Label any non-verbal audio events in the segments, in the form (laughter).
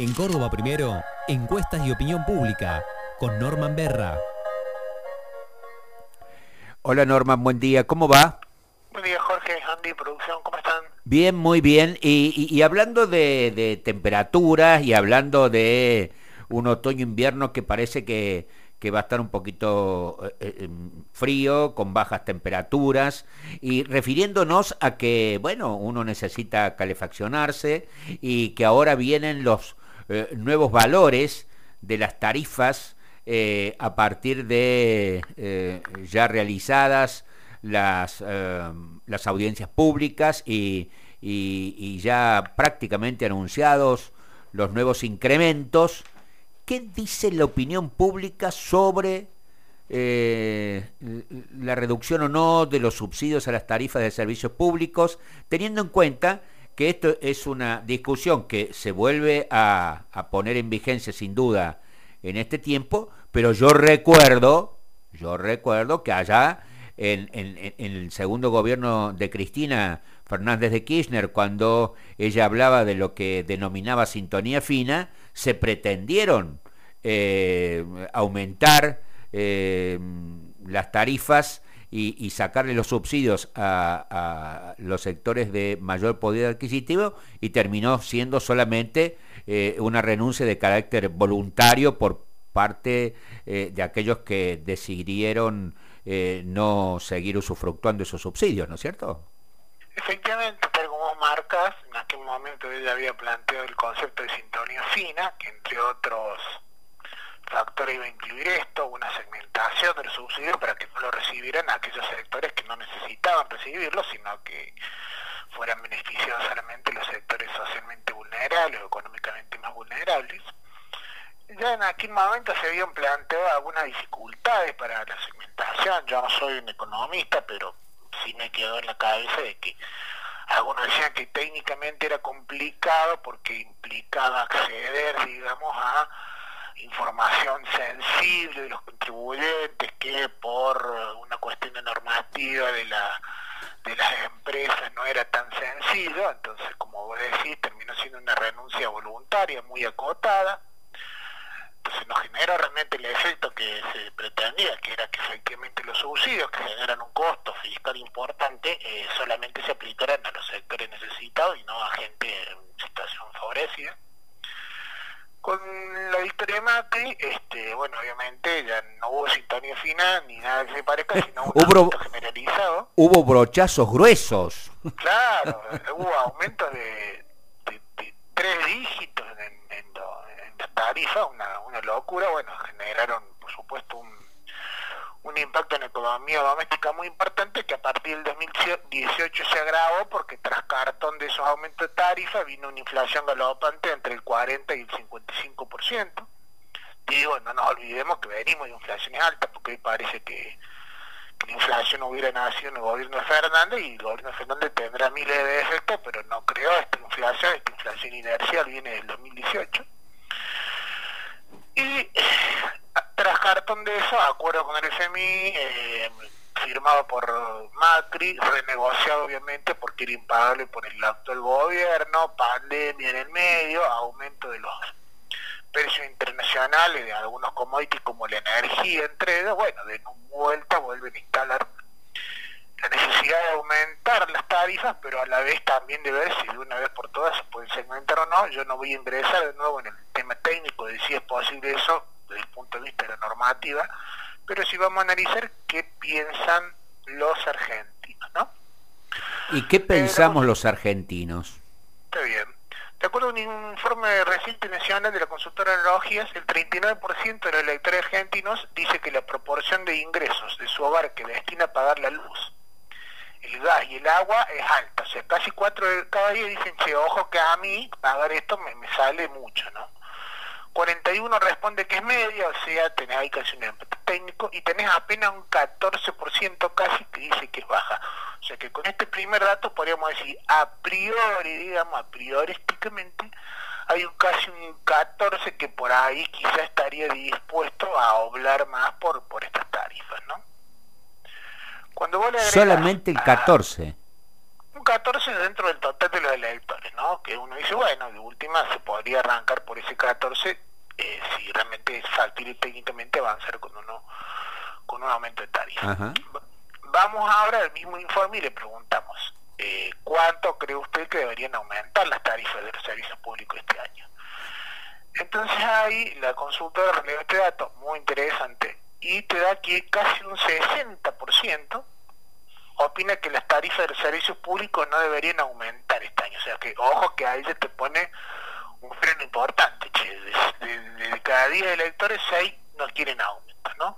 En Córdoba Primero, encuestas y opinión pública, con Norman Berra. Hola Norman, buen día, ¿cómo va? Buen día Jorge, Andy, producción, ¿cómo están? Bien, muy bien. Y, hablando de, temperaturas y hablando de un otoño-invierno que parece que, va a estar un poquito eh, eh, em, frío, con bajas temperaturas, y refiriéndonos a que, bueno, uno necesita calefaccionarse y que ahora vienen los eh, nuevos valores de las tarifas eh, a partir de eh, ya realizadas las, las audiencias públicas y, ya prácticamente anunciados los nuevos incrementos. ¿Qué dice la opinión pública sobre la reducción o no de los subsidios a las tarifas de servicios públicos, teniendo en cuenta que esto es una discusión que se vuelve a, poner en vigencia sin duda en este tiempo, pero yo recuerdo, yo recuerdo que allá en, el segundo gobierno de Cristina Fernández de Kirchner, cuando ella hablaba de lo que denominaba sintonía fina, se pretendieron eh, aumentar eh, las tarifas y, sacarle los subsidios a, los sectores de mayor poder adquisitivo y terminó siendo solamente eh, una renuncia de carácter voluntario por parte eh, de aquellos que decidieron eh, no seguir usufructuando esos subsidios, ¿no es cierto? Efectivamente, tal como marcas, en aquel momento ella había planteado el concepto de sintonía fina, que entre otros factor iba a incluir esto, una segmentación del subsidio para que no lo recibieran aquellos sectores que no necesitaban recibirlo, sino que fueran beneficiados solamente los sectores socialmente vulnerables o económicamente más vulnerables. Ya en aquel momento se habían planteado algunas dificultades para la segmentación, yo no soy un economista, pero sí me quedó en la cabeza de que algunos decían que técnicamente era complicado porque implicaba acceder, digamos, a información sensible de los contribuyentes que por una cuestión de normativa de la de las empresas no era tan sencillo, entonces como vos decís, terminó siendo una renuncia voluntaria muy acotada, entonces no generó realmente el efecto que se pretendía, que era que efectivamente los subsidios que generan un costo fiscal importante eh, solamente se aplicaran a los sectores necesitados y no a gente en situación favorecida con la victoria de este, bueno, obviamente ya no hubo sintonía final ni nada que se parezca, sino un aumento generalizado. Hubo brochazos gruesos. Claro, (laughs) hubo aumentos de, tres dígitos en, la tarifa, una, una locura, bueno, generaron, un impacto en la economía doméstica muy importante que a partir del 2018 se agravó porque tras cartón de esos aumentos de tarifa vino una inflación galopante entre el 40 y el 55%. Digo, no nos olvidemos que venimos de inflaciones altas porque hoy parece que, la inflación hubiera nacido en el gobierno de Fernández y el gobierno de Fernández tendrá miles de efectos, pero no creo esta inflación, esta inflación inercial viene del 2018. Y de eso, acuerdo con el FMI, eh, firmado por Macri, renegociado obviamente porque era impagable por el actual gobierno, pandemia en el medio, aumento de los precios internacionales de algunos commodities como la energía, entre ellos, bueno, de vuelta vuelven a instalar la necesidad de aumentar las tarifas, pero a la vez también de ver si de una vez por todas se pueden segmentar o no. Yo no voy a ingresar de nuevo en el tema técnico de si es posible eso, punto de vista de la normativa, pero sí vamos a analizar qué piensan los argentinos, ¿no? ¿Y qué pensamos los argentinos? Está bien. De acuerdo a un informe reciente nacional de la consultora de Logias, el 39% de los electores argentinos dice que la proporción de ingresos de su hogar que destina a pagar la luz, el gas y el agua es alta. O sea, casi cuatro de cada día dicen, che, ojo que a mí pagar esto me, me sale mucho, ¿no? 41 responde que es media, o sea, tenés ahí casi un empate técnico, y tenés apenas un 14% casi que dice que es baja. O sea que con este primer dato podríamos decir, a priori, digamos, a priorísticamente, hay un casi un 14 que por ahí quizá estaría dispuesto a oblar más por, por estas tarifas, ¿no? Cuando vos le Solamente el 14. un 14 dentro del total de los electores, ¿no? ¿no? Que uno dice, bueno, de última se podría arrancar por ese 14 eh, si realmente es factible técnicamente avanzar con uno con un aumento de tarifa. Vamos ahora al mismo informe y le preguntamos, eh, ¿cuánto cree usted que deberían aumentar las tarifas de los servicios públicos este año? Entonces ahí la consultora releva este dato muy interesante y te da que casi un 60% opina que las tarifas de los servicios públicos no deberían aumentar este año. O sea que, ojo que ahí se te pone un freno importante, che. Cada 10 electores, 6 no quieren aumento, ¿no?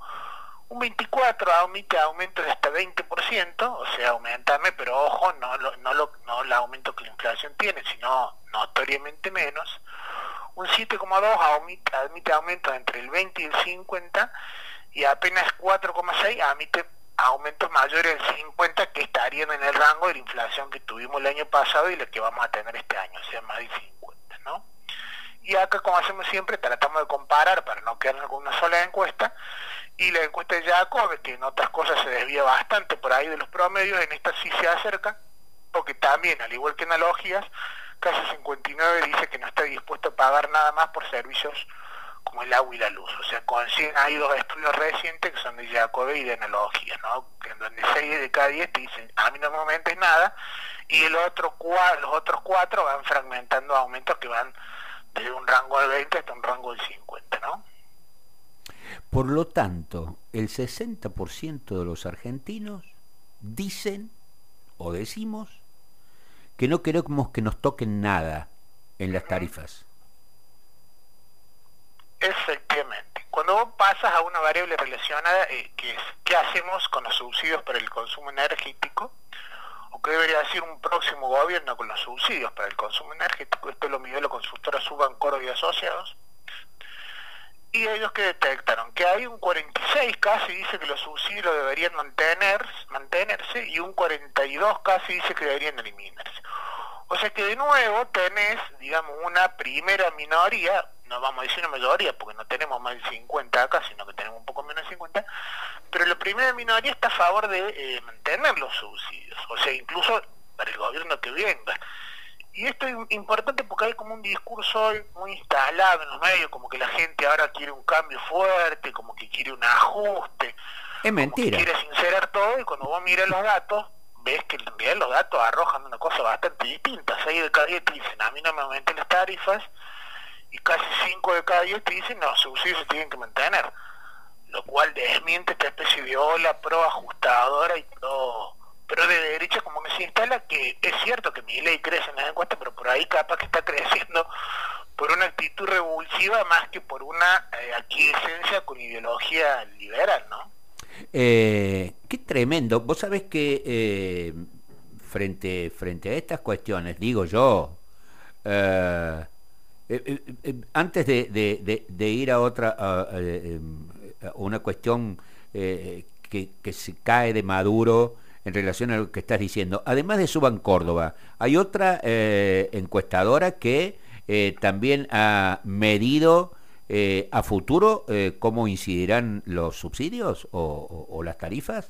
Un 24 aumenta aumento de hasta 20%, o sea, aumentarme, pero ojo, no, no, lo, no el aumento que la inflación tiene, sino notoriamente menos. Un 7,2 admite, aumento entre el 20 y el 50 y apenas 4,6 admite aumentos mayores del 50 que estarían en el rango de la inflación que tuvimos el año pasado y la que vamos a tener este año, o sea, más de 50, ¿no? Y acá, como hacemos siempre, tratamos de comparar para no quedarnos con una sola encuesta, y la encuesta de Jacob, que en otras cosas se desvía bastante por ahí de los promedios, en esta sí se acerca, porque también, al igual que en analogías, casi 59 dice que no está dispuesto a pagar nada más por servicios como el agua y la luz. O sea, hay dos estudios recientes que son de Jacobe y de analogía, ¿no? En donde 6 de cada 10 te dicen, a mí no me aumentes nada, y el otro, los otros cuatro van fragmentando aumentos que van desde un rango de 20 hasta un rango de 50, ¿no? Por lo tanto, el 60% de los argentinos dicen o decimos que no queremos que nos toquen nada en las tarifas. Efectivamente. Cuando vos pasas a una variable relacionada, eh, que es qué hacemos con los subsidios para el consumo energético, o qué debería decir un próximo gobierno con los subsidios para el consumo energético, esto lo midió la consultora Subancoro y Asociados, y ellos que detectaron que hay un 46 casi dice que los subsidios deberían mantener, mantenerse y un 42 casi dice que deberían eliminarse. O sea que de nuevo tenés, digamos, una primera minoría, no vamos a decir una mayoría porque no tenemos más de 50 acá, sino que tenemos un poco menos de 50, pero la primera minoría está a favor de eh, mantener los subsidios, o sea, incluso para el gobierno que venga. Y esto es importante porque hay como un discurso hoy muy instalado en los medios, como que la gente ahora quiere un cambio fuerte, como que quiere un ajuste. Es mentira. quiere sincerar todo y cuando vos miras los datos, ves que en realidad los datos arrojan una cosa bastante distinta. 6 de cada 10 te dicen, a mí no me aumenten las tarifas, y casi 5 de cada 10 te dicen, no, subsidios se tienen que mantener. Lo cual desmiente esta especie de ola pro ajustadora y pro, pro de derecha como que se instala, que es cierto que mi ley crece en las encuestas, pero por ahí capaz que está creciendo por una actitud revulsiva más que por una eh, aquiescencia con ideología liberal, ¿no? Eh, qué tremendo. Vos sabés que eh, frente, frente a estas cuestiones, digo yo, eh, antes de, ir a otra, a, una cuestión que, se cae de Maduro en relación a lo que estás diciendo, además de Suban Córdoba, hay otra encuestadora que también ha medido eh, ¿A futuro eh, cómo incidirán los subsidios o, las tarifas?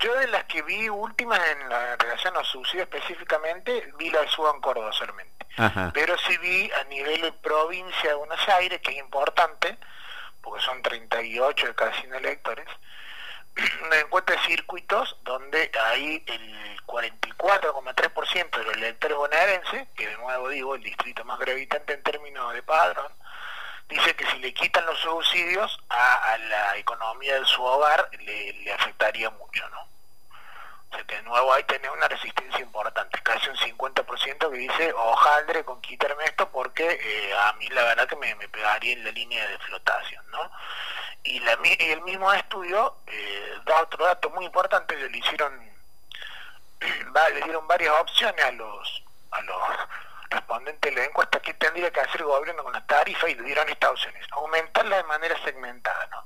Yo de las que vi últimas en la relación a los subsidios específicamente, vi la de Suban Córdoba solamente. Pero sí vi a nivel de provincia de Buenos Aires, que es importante, porque son 38 de cada 100 electores, una encuesta de circuitos donde hay el 44,3% de los electores bonaerenses, que de nuevo digo, el distrito más gravitante en términos de padrón, dice que si le quitan los subsidios a, la economía de su hogar le, afectaría mucho, ¿no? O sea que de nuevo ahí tiene una resistencia importante, casi un 50% que dice, ojaldre con quitarme esto porque eh, a mí la verdad que me, pegaría en la línea de flotación, ¿no? Y, la, el mismo estudio eh, da otro dato muy importante, le hicieron, (clears throat) le dieron varias opciones a los, a los respondente a la encuesta qué tendría que hacer el gobierno con las tarifas y le dieron estas opciones. Aumentarla de manera segmentada, ¿no?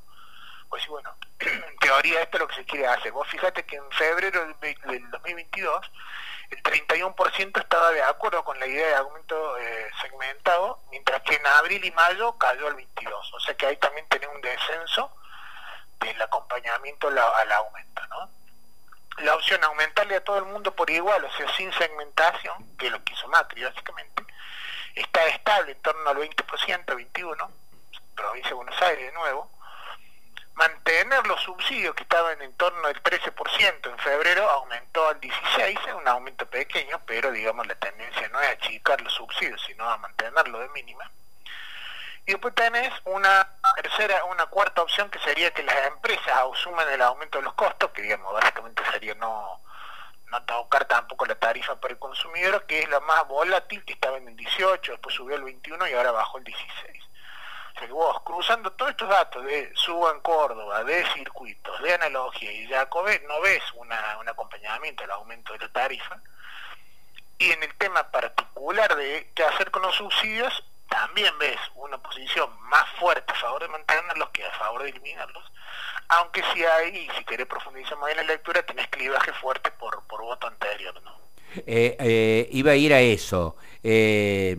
Pues bueno, (clears throat) en teoría esto es lo que se quiere hacer. Vos fíjate que en febrero del 2022 el 31% estaba de acuerdo con la idea de aumento eh, segmentado, mientras que en abril y mayo cayó al 22%. O sea que ahí también tenés un descenso del acompañamiento al aumento, ¿no? La opción aumentarle a todo el mundo por igual, o sea, sin segmentación, que es lo que hizo Macri básicamente, está estable en torno al 20%, 21%, provincia de Buenos Aires de nuevo, mantener los subsidios que estaban en torno al 13% en febrero aumentó al 16%, es un aumento pequeño, pero digamos la tendencia no es achicar los subsidios, sino a mantenerlo de mínima. Y después tenés una tercera, una cuarta opción que sería que las empresas asuman el aumento de los costos, que digamos básicamente sería no, no tocar tampoco la tarifa para el consumidor, que es la más volátil, que estaba en el 18, después subió al 21 y ahora bajó el 16. O sea que vos, cruzando todos estos datos de Suba en Córdoba, de circuitos, de analogía y Jacobe, no ves una, un acompañamiento al aumento de la tarifa. Y en el tema particular de qué hacer con los subsidios, también ves una posición más fuerte a favor de mantenerlos que a favor de eliminarlos, aunque si hay, si querés profundizar más en la lectura, tenés clivaje fuerte por, por voto anterior. ¿no? Eh, eh, iba a ir a eso. Eh,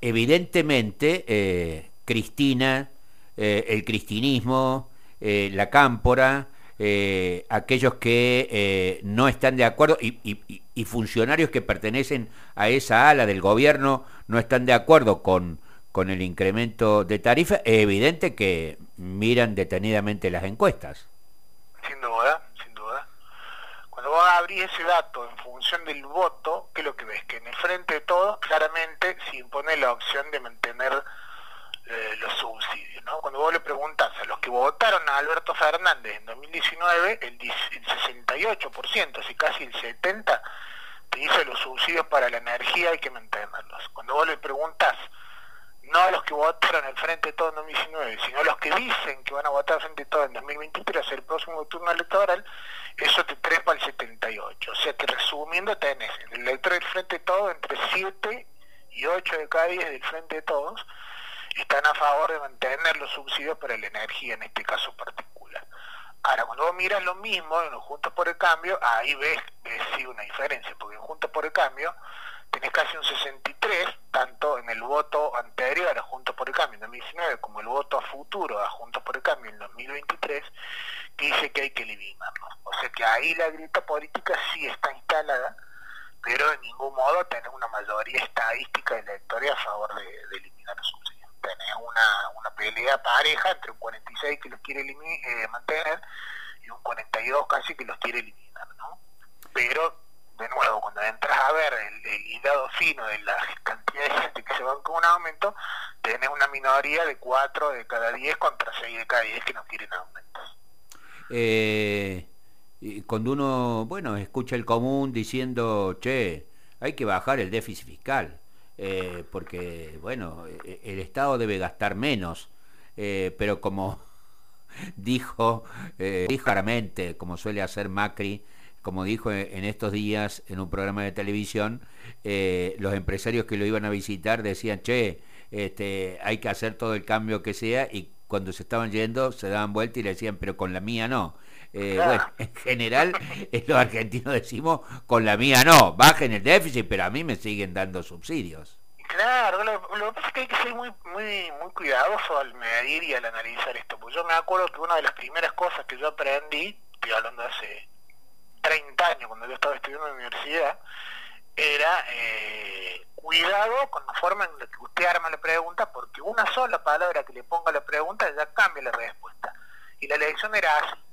evidentemente, eh, Cristina, el cristinismo, la cámpora, aquellos que no están de acuerdo y, funcionarios que pertenecen a esa ala del gobierno no están de acuerdo con, con el incremento de tarifa, es evidente que miran detenidamente las encuestas. Sin duda, sin duda. Cuando vos abrís ese dato en función del voto, ¿qué es lo que ves? Que en el frente de todo, claramente se impone la opción de mantener eh, los subsidios. ¿no? Cuando vos le los votaron a Alberto Fernández en 2019, el, 68%, así casi el 70%, te dice los subsidios para la energía hay que mantenerlos. Cuando vos le preguntás no a los que votaron el Frente de Todo en 2019, sino a los que dicen que van a votar Frente de Todo en 2023, el próximo turno electoral, eso te trepa al 78. O sea que resumiendo tenés en el elector del Frente de Todo entre 7 y 8 de cada 10 del Frente de Todos están a favor de mantener los subsidios para la energía en este caso particular. Ahora, cuando vos miras lo mismo en los Juntos por el Cambio, ahí ves, ves sí una diferencia, porque en Juntos por el Cambio tenés casi un 63, tanto en el voto anterior a Juntos por el Cambio en 2019 como el voto a futuro a Juntos por el Cambio en 2023, que dice que hay que eliminarlo. O sea que ahí la grita política sí está instalada, pero en ningún modo tenés una mayoría estadística electoral a favor de, eliminar los subsidios. Tenés una, una pelea pareja entre un 46 que los quiere eh, mantener y un 42 casi que los quiere eliminar, ¿no? Pero de nuevo, cuando entras a ver el, el hilado fino de la cantidad de gente que se van con un aumento, tenés una minoría de 4 de cada 10 contra 6 de cada 10 que no quieren aumentos. Eh, cuando uno, bueno, escucha el común diciendo, che, hay que bajar el déficit fiscal, eh, porque, bueno, e, el Estado debe gastar menos, eh, pero como (laughs) dijo, eh, como suele hacer Macri, como dijo en estos días en un programa de televisión, eh, los empresarios que lo iban a visitar decían, che, este, hay que hacer todo el cambio que sea y cuando se estaban yendo se daban vuelta y le decían, pero con la mía no. Eh, bueno, (laughs) en general los argentinos decimos, con la mía no, bajen el déficit, pero a mí me siguen dando subsidios. Claro, lo, que pasa es que hay que ser muy, muy, muy cuidadoso al medir y al analizar esto. Pues yo me acuerdo que una de las primeras cosas que yo aprendí, estoy hablando hace 30 años, cuando yo estaba estudiando en la universidad, era eh, cuidado con la forma en la que usted arma la pregunta, porque una sola palabra que le ponga la pregunta ya cambia la respuesta. Y la elección era así.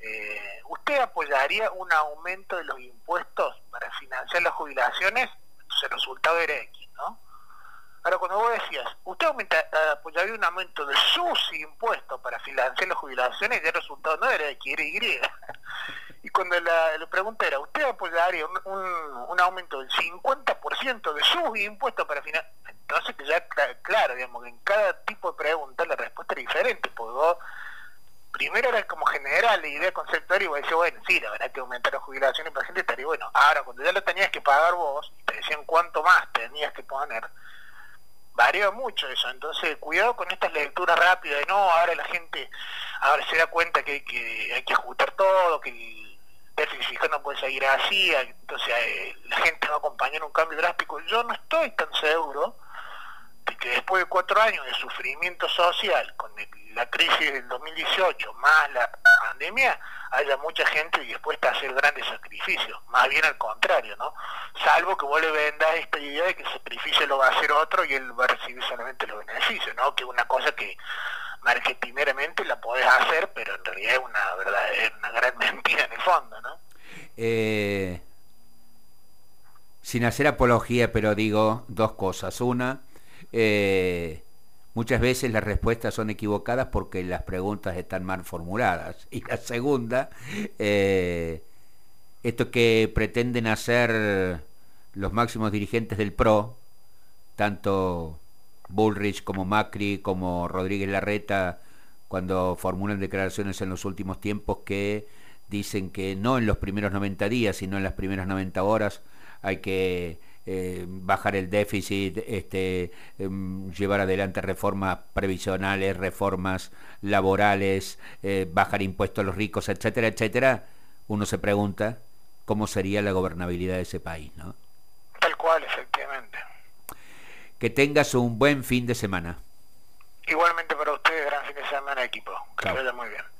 Eh, ¿Usted apoyaría un aumento de los impuestos para financiar las jubilaciones? Entonces el resultado era X, ¿no? Ahora, cuando vos decías, ¿usted apoyaría un aumento de sus impuestos para financiar las jubilaciones? Ya el resultado no era X, era Y. (laughs) Y cuando la, pregunta era, ¿usted apoyaría un, aumento del 50% de sus impuestos para financiar? Entonces, que ya, claro, digamos, que en cada tipo de pregunta la respuesta era diferente, porque vos, primero era como general la idea conceptual y vos decías, bueno, sí, la verdad que aumentar la jubilación para gente estaría bueno. Ahora, cuando ya lo tenías que pagar vos, te decían cuánto más tenías que poner, varió mucho eso. Entonces, cuidado con estas lecturas rápidas de no, ahora la gente ahora se da cuenta que, que hay que ajustar todo, que el déficit no puede seguir así, entonces eh, la gente va a acompañar un cambio drástico. Yo no estoy tan seguro después de cuatro años de sufrimiento social, con la crisis del 2018 más la pandemia, haya mucha gente dispuesta a hacer grandes sacrificios, más bien al contrario, ¿no? Salvo que vos le vendas esta idea de que el sacrificio lo va a hacer otro y él va a recibir solamente los beneficios, ¿no? Que es una cosa que marketineramente la podés hacer, pero en realidad es una verdad, una gran (laughs) mentira en el fondo, ¿no? Eh, sin hacer apología, pero digo dos cosas. Una, eh, muchas veces las respuestas son equivocadas porque las preguntas están mal formuladas. (laughs) Y la segunda, eh, esto que pretenden hacer los máximos dirigentes del PRO, tanto Bullrich como Macri como Rodríguez Larreta, cuando formulan declaraciones en los últimos tiempos que dicen que no en los primeros 90 días, sino en las primeras 90 horas hay que eh, bajar el déficit, este, em, llevar adelante reformas previsionales, reformas laborales, eh, bajar impuestos a los ricos, etcétera, etcétera, uno se pregunta cómo sería la gobernabilidad de ese país, ¿no? Tal cual, efectivamente. Que tengas un buen fin de semana. Igualmente para ustedes, gran fin de semana, equipo. Que vaya muy bien.